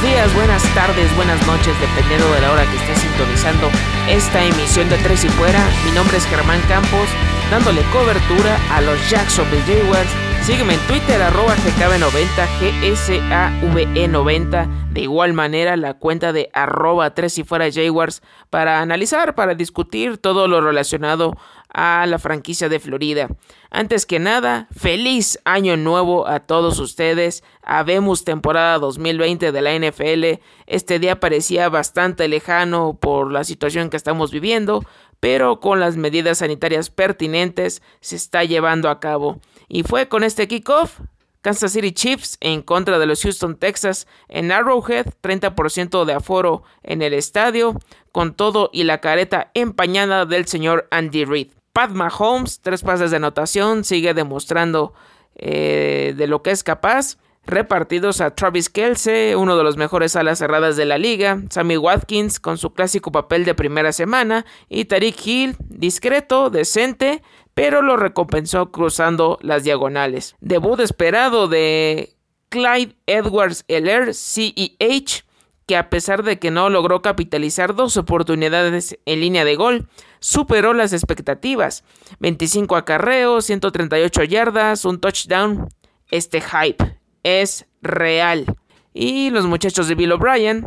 Buenos días, buenas tardes, buenas noches, dependiendo de la hora que estés sintonizando esta emisión de Tres y Fuera. Mi nombre es Germán Campos, dándole cobertura a los Jacksonville Jaguars. Sígueme en Twitter, arroba GKB90, GSAVE90. De igual manera, la cuenta de arroba Tres y Fuera Jaguars para analizar, para discutir todo lo relacionado a la franquicia de Florida. Antes que nada, feliz año nuevo a todos ustedes. Habemos temporada 2020 de la NFL. Este día parecía bastante lejano por la situación que estamos viviendo, pero con las medidas sanitarias pertinentes se está llevando a cabo. Y fue con este kickoff Kansas City Chiefs en contra de los Houston Texas en Arrowhead, 30% de aforo en el estadio, con todo y la careta empañada del señor Andy Reid. Pat Mahomes, tres pases de anotación, sigue demostrando eh, de lo que es capaz. Repartidos a Travis Kelce, uno de los mejores alas cerradas de la liga, Sammy Watkins con su clásico papel de primera semana y Tariq Hill, discreto, decente, pero lo recompensó cruzando las diagonales. Debut esperado de Clyde Edwards Heller, CEH, que a pesar de que no logró capitalizar dos oportunidades en línea de gol, superó las expectativas. 25 acarreos, 138 yardas, un touchdown. Este hype es real. Y los muchachos de Bill O'Brien,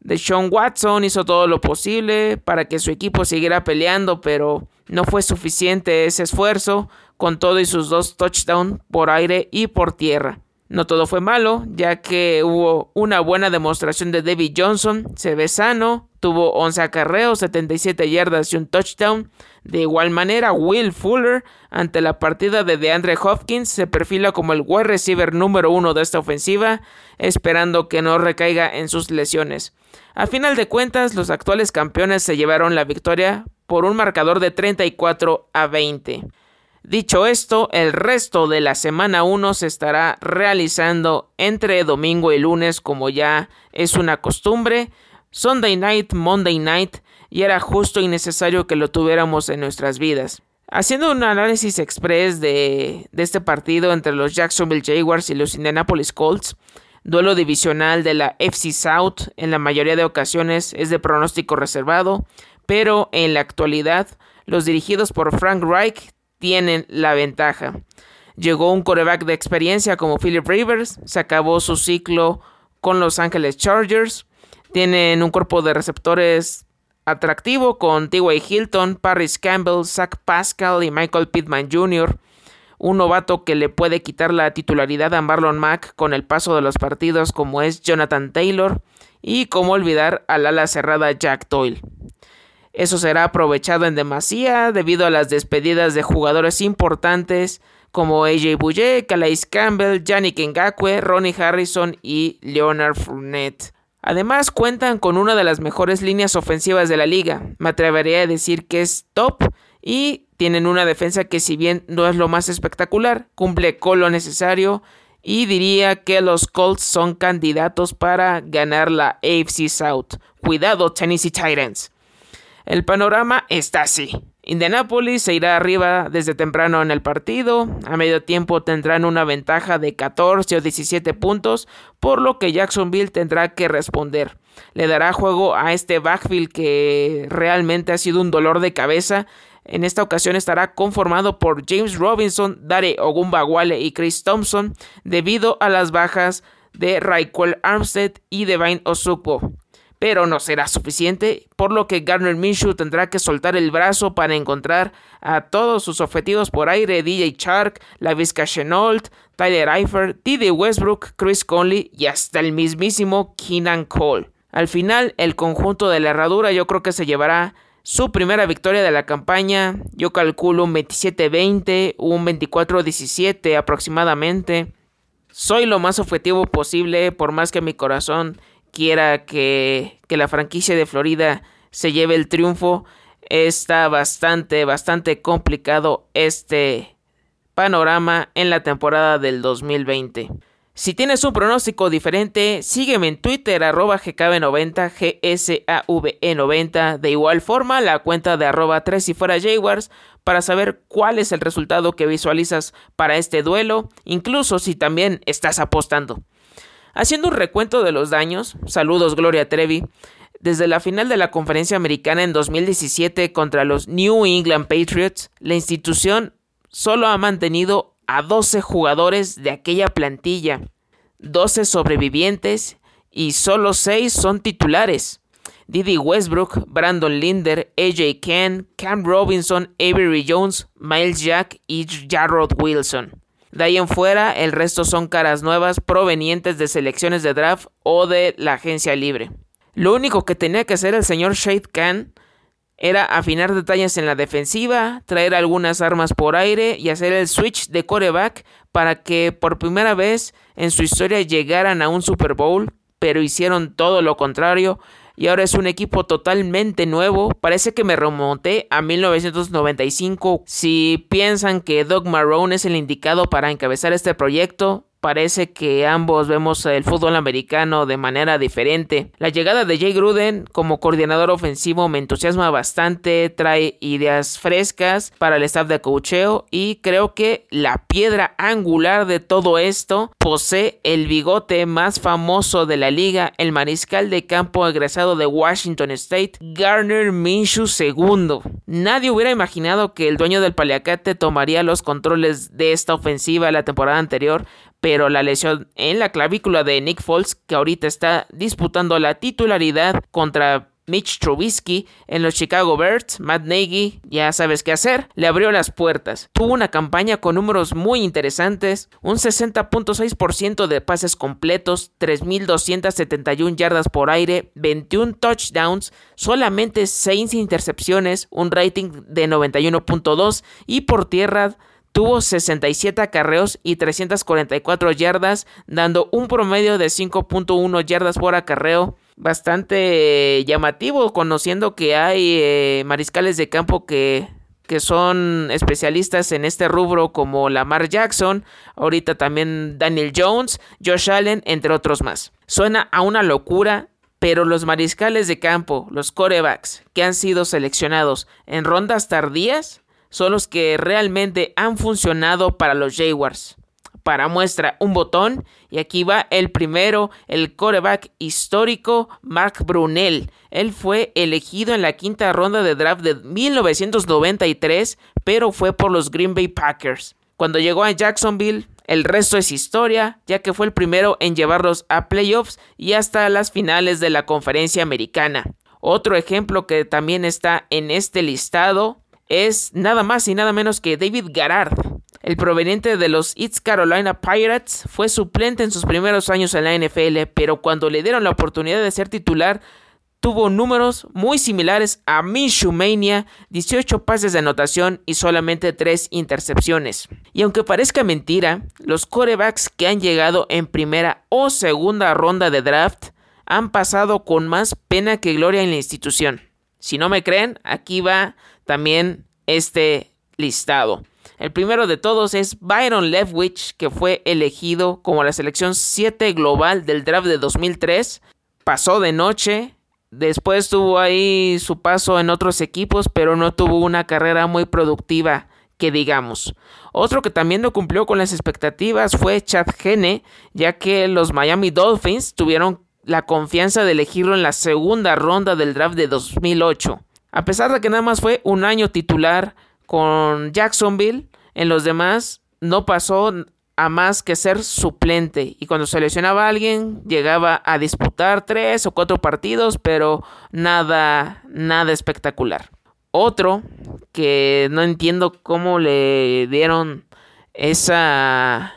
de Sean Watson, hizo todo lo posible para que su equipo siguiera peleando, pero no fue suficiente ese esfuerzo con todo y sus dos touchdowns por aire y por tierra. No todo fue malo, ya que hubo una buena demostración de David Johnson, se ve sano, tuvo 11 acarreos, 77 yardas y un touchdown. De igual manera, Will Fuller, ante la partida de DeAndre Hopkins, se perfila como el wide receiver número uno de esta ofensiva, esperando que no recaiga en sus lesiones. A final de cuentas, los actuales campeones se llevaron la victoria por un marcador de 34 a 20. Dicho esto, el resto de la semana 1 se estará realizando entre domingo y lunes como ya es una costumbre. Sunday night, Monday night, y era justo y necesario que lo tuviéramos en nuestras vidas. Haciendo un análisis express de, de este partido entre los Jacksonville Jaguars y los Indianapolis Colts, duelo divisional de la FC South en la mayoría de ocasiones es de pronóstico reservado, pero en la actualidad los dirigidos por Frank Reich tienen la ventaja. Llegó un coreback de experiencia como Philip Rivers, se acabó su ciclo con Los Angeles Chargers, tienen un cuerpo de receptores atractivo con T.Y. Hilton, Paris Campbell, Zach Pascal y Michael Pittman Jr., un novato que le puede quitar la titularidad a Marlon Mack con el paso de los partidos como es Jonathan Taylor y cómo olvidar al ala cerrada Jack Doyle. Eso será aprovechado en demasía debido a las despedidas de jugadores importantes como AJ Bouye, Calais Campbell, Yannick Ngakwe, Ronnie Harrison y Leonard Fournette. Además cuentan con una de las mejores líneas ofensivas de la liga, me atrevería a decir que es top y tienen una defensa que si bien no es lo más espectacular, cumple con lo necesario y diría que los Colts son candidatos para ganar la AFC South. Cuidado Tennessee Titans. El panorama está así. Indianapolis se irá arriba desde temprano en el partido, a medio tiempo tendrán una ventaja de 14 o 17 puntos, por lo que Jacksonville tendrá que responder. Le dará juego a este backfield que realmente ha sido un dolor de cabeza. En esta ocasión estará conformado por James Robinson, Dare Ogumbawale y Chris Thompson, debido a las bajas de Raquel Armstead y Devine Osukbo pero no será suficiente, por lo que Garner Minshew tendrá que soltar el brazo para encontrar a todos sus objetivos por aire, DJ Chark, Lavisca Chenault, Tyler Eifert, Didi Westbrook, Chris Conley y hasta el mismísimo Keenan Cole. Al final, el conjunto de la herradura yo creo que se llevará su primera victoria de la campaña. Yo calculo un 27-20, un 24-17 aproximadamente. Soy lo más objetivo posible, por más que mi corazón quiera que, que la franquicia de Florida se lleve el triunfo. Está bastante, bastante complicado este panorama en la temporada del 2020. Si tienes un pronóstico diferente, sígueme en Twitter arroba GKB90, GSAVE90. De igual forma, la cuenta de arroba 3 y fuera Jaguars para saber cuál es el resultado que visualizas para este duelo, incluso si también estás apostando. Haciendo un recuento de los daños, saludos Gloria Trevi, desde la final de la conferencia americana en 2017 contra los New England Patriots, la institución solo ha mantenido a 12 jugadores de aquella plantilla, 12 sobrevivientes y solo 6 son titulares. Didi Westbrook, Brandon Linder, AJ Ken, Cam Robinson, Avery Jones, Miles Jack y Jarrod Wilson. De ahí en fuera, el resto son caras nuevas provenientes de selecciones de draft o de la agencia libre. Lo único que tenía que hacer el señor Shade Khan era afinar detalles en la defensiva, traer algunas armas por aire y hacer el switch de coreback para que por primera vez en su historia llegaran a un Super Bowl, pero hicieron todo lo contrario y ahora es un equipo totalmente nuevo. Parece que me remonté a 1995. Si piensan que Doug Marrone es el indicado para encabezar este proyecto, parece que ambos vemos el fútbol americano de manera diferente. La llegada de Jay Gruden como coordinador ofensivo me entusiasma bastante, trae ideas frescas para el staff de cocheo y creo que la piedra angular de todo esto posee el bigote más famoso de la liga, el mariscal de campo egresado de Washington State, Garner Minshew II. Nadie hubiera imaginado que el dueño del paliacate tomaría los controles de esta ofensiva la temporada anterior, pero la lesión en la clavícula de Nick Foles, que ahorita está disputando la titularidad contra Mitch Trubisky en los Chicago Bears, Matt Nagy, ya sabes qué hacer, le abrió las puertas. Tuvo una campaña con números muy interesantes, un 60.6% de pases completos, 3.271 yardas por aire, 21 touchdowns, solamente 6 intercepciones, un rating de 91.2 y por tierra Tuvo 67 acarreos y 344 yardas, dando un promedio de 5.1 yardas por acarreo. Bastante llamativo, conociendo que hay eh, mariscales de campo que, que son especialistas en este rubro como Lamar Jackson, ahorita también Daniel Jones, Josh Allen, entre otros más. Suena a una locura, pero los mariscales de campo, los corebacks que han sido seleccionados en rondas tardías, son los que realmente han funcionado para los Jaguars. Para muestra un botón y aquí va el primero, el coreback histórico Mark Brunel. Él fue elegido en la quinta ronda de draft de 1993, pero fue por los Green Bay Packers. Cuando llegó a Jacksonville, el resto es historia, ya que fue el primero en llevarlos a playoffs y hasta las finales de la conferencia americana. Otro ejemplo que también está en este listado es nada más y nada menos que David Garrard. El proveniente de los East Carolina Pirates fue suplente en sus primeros años en la NFL, pero cuando le dieron la oportunidad de ser titular, tuvo números muy similares a Minshew Mania, 18 pases de anotación y solamente 3 intercepciones. Y aunque parezca mentira, los corebacks que han llegado en primera o segunda ronda de draft han pasado con más pena que gloria en la institución. Si no me creen, aquí va también este listado. El primero de todos es Byron Leftwich, que fue elegido como la selección 7 global del draft de 2003. Pasó de noche, después tuvo ahí su paso en otros equipos, pero no tuvo una carrera muy productiva que digamos. Otro que también no cumplió con las expectativas fue Chad Henne, ya que los Miami Dolphins tuvieron la confianza de elegirlo en la segunda ronda del draft de 2008. A pesar de que nada más fue un año titular con Jacksonville, en los demás no pasó a más que ser suplente. Y cuando seleccionaba a alguien, llegaba a disputar tres o cuatro partidos, pero nada, nada espectacular. Otro que no entiendo cómo le dieron esa,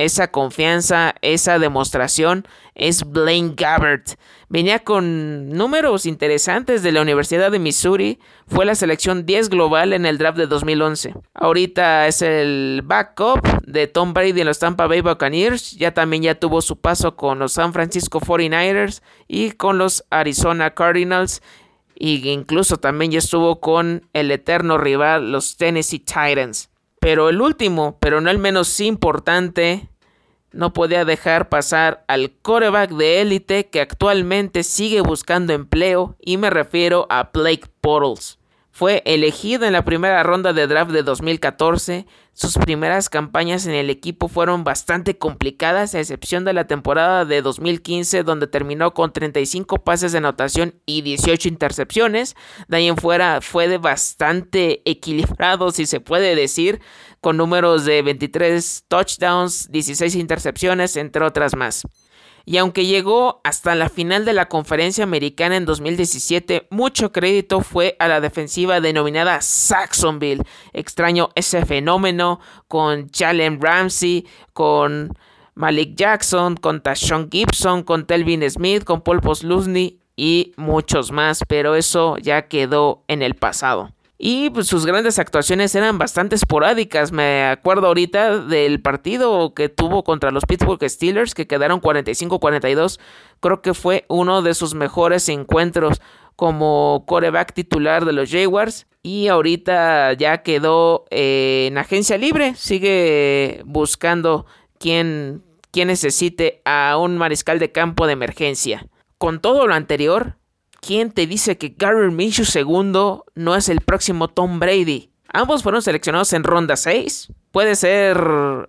esa confianza, esa demostración, es Blaine Gabbert. Venía con números interesantes de la Universidad de Missouri. Fue la selección 10 global en el draft de 2011. Ahorita es el backup de Tom Brady en los Tampa Bay Buccaneers. Ya también ya tuvo su paso con los San Francisco 49ers y con los Arizona Cardinals. Y incluso también ya estuvo con el eterno rival, los Tennessee Titans. Pero el último, pero no el menos importante, no podía dejar pasar al coreback de élite que actualmente sigue buscando empleo y me refiero a Blake Portals. Fue elegido en la primera ronda de draft de 2014. Sus primeras campañas en el equipo fueron bastante complicadas, a excepción de la temporada de 2015, donde terminó con 35 pases de anotación y 18 intercepciones. De ahí en fuera fue de bastante equilibrado, si se puede decir, con números de 23 touchdowns, 16 intercepciones, entre otras más y aunque llegó hasta la final de la conferencia americana en 2017, mucho crédito fue a la defensiva denominada Saxonville. Extraño ese fenómeno con Jalen Ramsey, con Malik Jackson, con Tashon Gibson, con Telvin Smith, con Paul Poslusny y muchos más, pero eso ya quedó en el pasado. Y pues, sus grandes actuaciones eran bastante esporádicas. Me acuerdo ahorita del partido que tuvo contra los Pittsburgh Steelers, que quedaron 45-42. Creo que fue uno de sus mejores encuentros como coreback titular de los Jaguars. Y ahorita ya quedó en agencia libre. Sigue buscando quien, quien necesite a un mariscal de campo de emergencia. Con todo lo anterior, ¿Quién te dice que Gary Minshew II no es el próximo Tom Brady? Ambos fueron seleccionados en ronda 6. Puede ser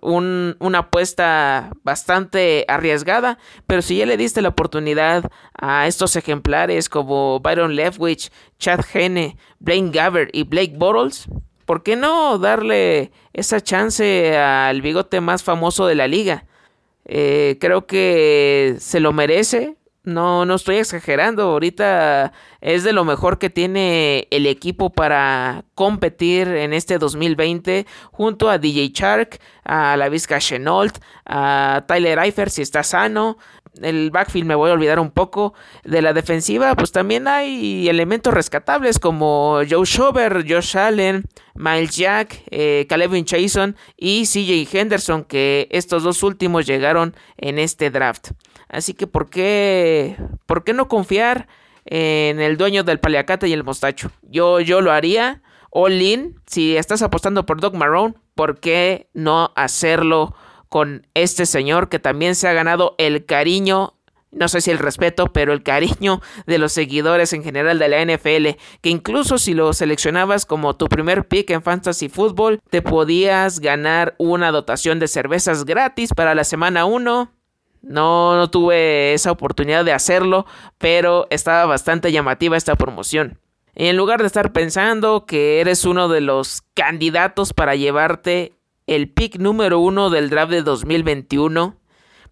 una apuesta bastante arriesgada, pero si ya le diste la oportunidad a estos ejemplares como Byron Leftwich, Chad Henne, Blaine Gaver y Blake Bortles, ¿por qué no darle esa chance al bigote más famoso de la liga? Eh, creo que se lo merece. No, no estoy exagerando. Ahorita es de lo mejor que tiene el equipo para competir en este 2020 junto a DJ Shark, a la Vizca Chenault, a Tyler Eifert si está sano. El backfield me voy a olvidar un poco. De la defensiva, pues también hay elementos rescatables como Joe Schober, Josh Allen, Miles Jack, eh, Caleb Jason y CJ Henderson, que estos dos últimos llegaron en este draft. Así que, ¿por qué, ¿por qué no confiar en el dueño del paliacate y el mostacho? Yo, yo lo haría. All in, si estás apostando por Doc Marrone, ¿por qué no hacerlo con este señor que también se ha ganado el cariño no sé si el respeto, pero el cariño de los seguidores en general de la NFL, que incluso si lo seleccionabas como tu primer pick en fantasy football, te podías ganar una dotación de cervezas gratis para la semana 1 no, no tuve esa oportunidad de hacerlo, pero estaba bastante llamativa esta promoción. En lugar de estar pensando que eres uno de los candidatos para llevarte el pick número uno del draft de 2021,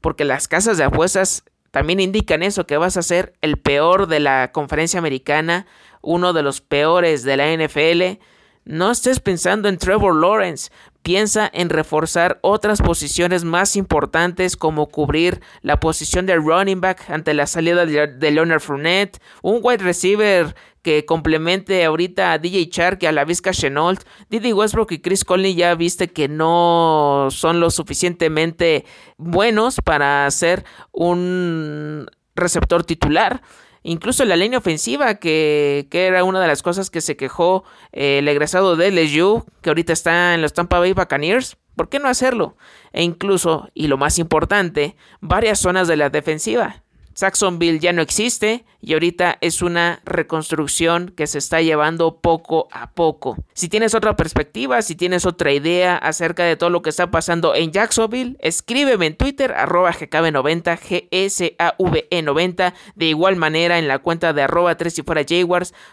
porque las casas de apuestas también indican eso, que vas a ser el peor de la conferencia americana, uno de los peores de la NFL, no estés pensando en Trevor Lawrence, piensa en reforzar otras posiciones más importantes como cubrir la posición de running back ante la salida de Leonard Fournette, un wide receiver que complemente ahorita a DJ Chark y a la Vizca Chenault, Didi Westbrook y Chris Conley ya viste que no son lo suficientemente buenos para ser un receptor titular. Incluso la línea ofensiva, que, era una de las cosas que se quejó eh, el egresado de LSU, que ahorita está en los Tampa Bay Buccaneers. ¿Por qué no hacerlo? E incluso, y lo más importante, varias zonas de la defensiva. Saxonville ya no existe y ahorita es una reconstrucción que se está llevando poco a poco. Si tienes otra perspectiva, si tienes otra idea acerca de todo lo que está pasando en Jacksonville, escríbeme en Twitter arroba gkb90 gsave90 de igual manera en la cuenta de arroba 3 y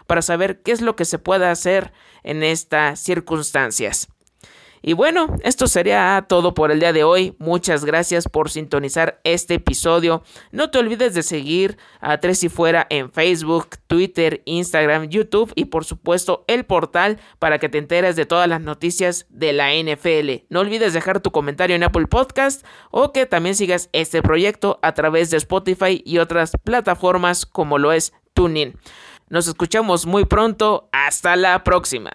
para saber qué es lo que se puede hacer en estas circunstancias. Y bueno, esto sería todo por el día de hoy. Muchas gracias por sintonizar este episodio. No te olvides de seguir a Tres y Fuera en Facebook, Twitter, Instagram, YouTube y por supuesto el portal para que te enteres de todas las noticias de la NFL. No olvides dejar tu comentario en Apple Podcast o que también sigas este proyecto a través de Spotify y otras plataformas como lo es TuneIn. Nos escuchamos muy pronto. Hasta la próxima.